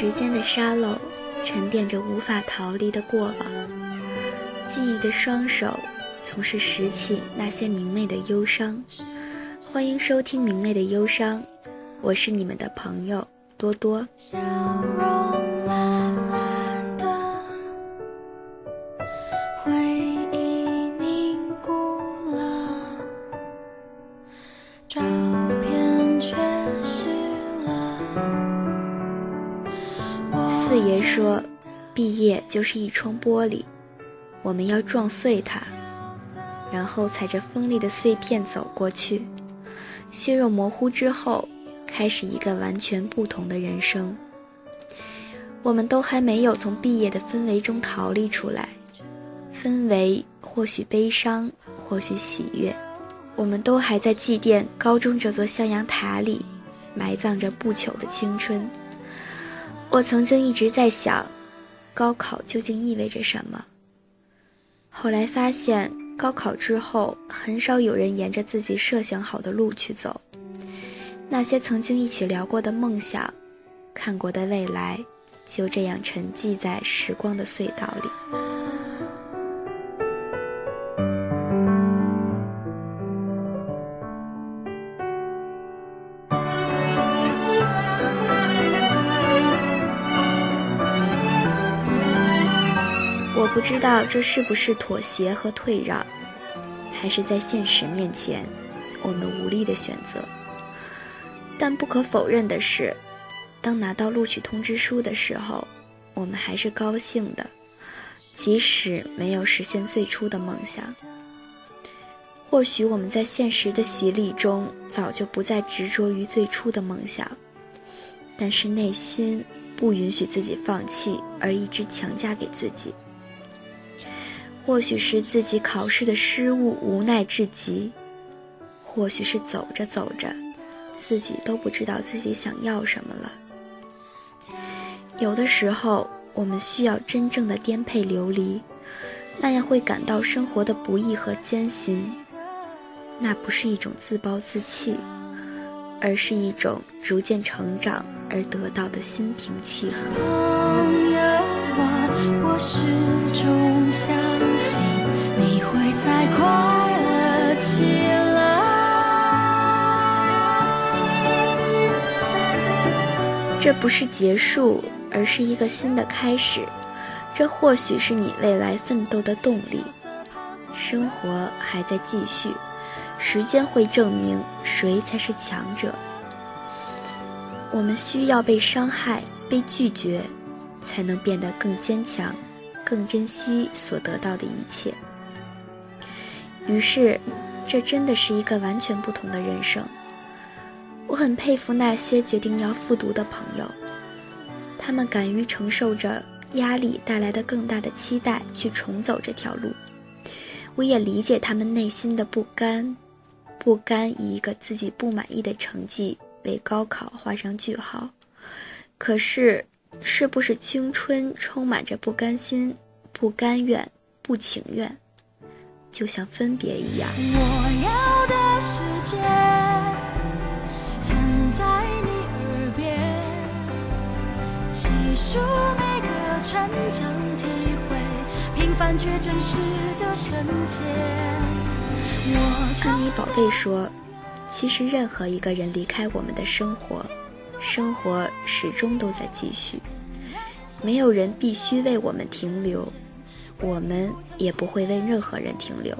时间的沙漏沉淀着无法逃离的过往，记忆的双手总是拾起那些明媚的忧伤。欢迎收听《明媚的忧伤》，我是你们的朋友多多。四爷说：“毕业就是一窗玻璃，我们要撞碎它，然后踩着锋利的碎片走过去。血肉模糊之后，开始一个完全不同的人生。我们都还没有从毕业的氛围中逃离出来，氛围或许悲伤，或许喜悦。我们都还在祭奠高中这座向阳塔里，埋葬着不朽的青春。”我曾经一直在想，高考究竟意味着什么？后来发现，高考之后很少有人沿着自己设想好的路去走。那些曾经一起聊过的梦想，看过的未来，就这样沉寂在时光的隧道里。我不知道这是不是妥协和退让，还是在现实面前，我们无力的选择。但不可否认的是，当拿到录取通知书的时候，我们还是高兴的，即使没有实现最初的梦想。或许我们在现实的洗礼中，早就不再执着于最初的梦想，但是内心不允许自己放弃，而一直强加给自己。或许是自己考试的失误，无奈至极；或许是走着走着，自己都不知道自己想要什么了。有的时候，我们需要真正的颠沛流离，那样会感到生活的不易和艰辛。那不是一种自暴自弃，而是一种逐渐成长而得到的心平气和。朋友啊我始终相信你会再快乐起来。这不是结束，而是一个新的开始。这或许是你未来奋斗的动力。生活还在继续，时间会证明谁才是强者。我们需要被伤害，被拒绝。才能变得更坚强，更珍惜所得到的一切。于是，这真的是一个完全不同的人生。我很佩服那些决定要复读的朋友，他们敢于承受着压力带来的更大的期待去重走这条路。我也理解他们内心的不甘，不甘以一个自己不满意的成绩为高考画上句号。可是。是不是青春充满着不甘心、不甘愿、不情愿，就像分别一样？我要的世界存在你耳边，细数每个成长体会，平凡却真实的神仙。我跟你宝贝说，其实任何一个人离开我们的生活。生活始终都在继续，没有人必须为我们停留，我们也不会为任何人停留。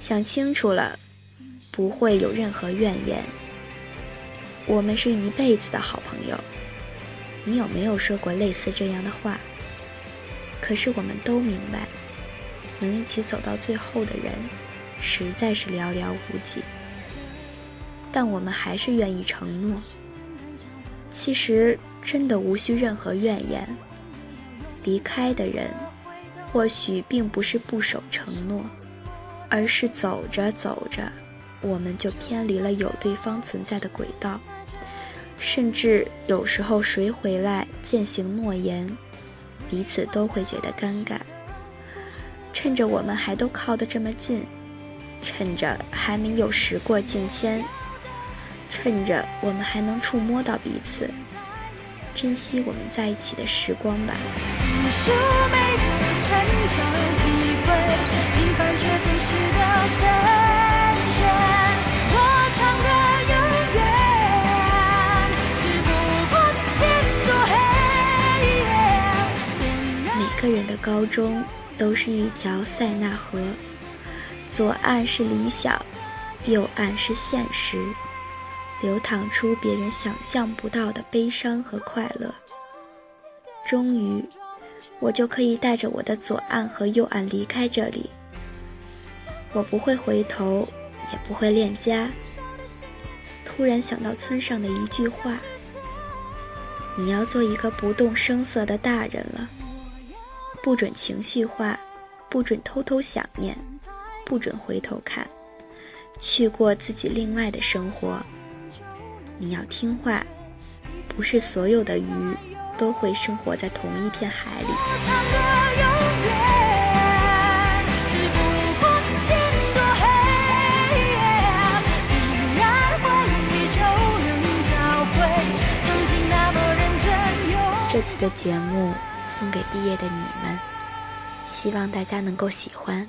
想清楚了，不会有任何怨言。我们是一辈子的好朋友。你有没有说过类似这样的话？可是我们都明白，能一起走到最后的人，实在是寥寥无几。但我们还是愿意承诺。其实真的无需任何怨言。离开的人，或许并不是不守承诺，而是走着走着，我们就偏离了有对方存在的轨道。甚至有时候谁回来践行诺言，彼此都会觉得尴尬。趁着我们还都靠得这么近，趁着还没有时过境迁。趁着我们还能触摸到彼此，珍惜我们在一起的时光吧。每个人的高中都是一条塞纳河，左岸是理想，右岸是现实。流淌出别人想象不到的悲伤和快乐。终于，我就可以带着我的左岸和右岸离开这里。我不会回头，也不会恋家。突然想到村上的一句话：“你要做一个不动声色的大人了，不准情绪化，不准偷偷想念，不准回头看，去过自己另外的生活。”你要听话，不是所有的鱼都会生活在同一片海里。这次的节目送给毕业的你们，希望大家能够喜欢。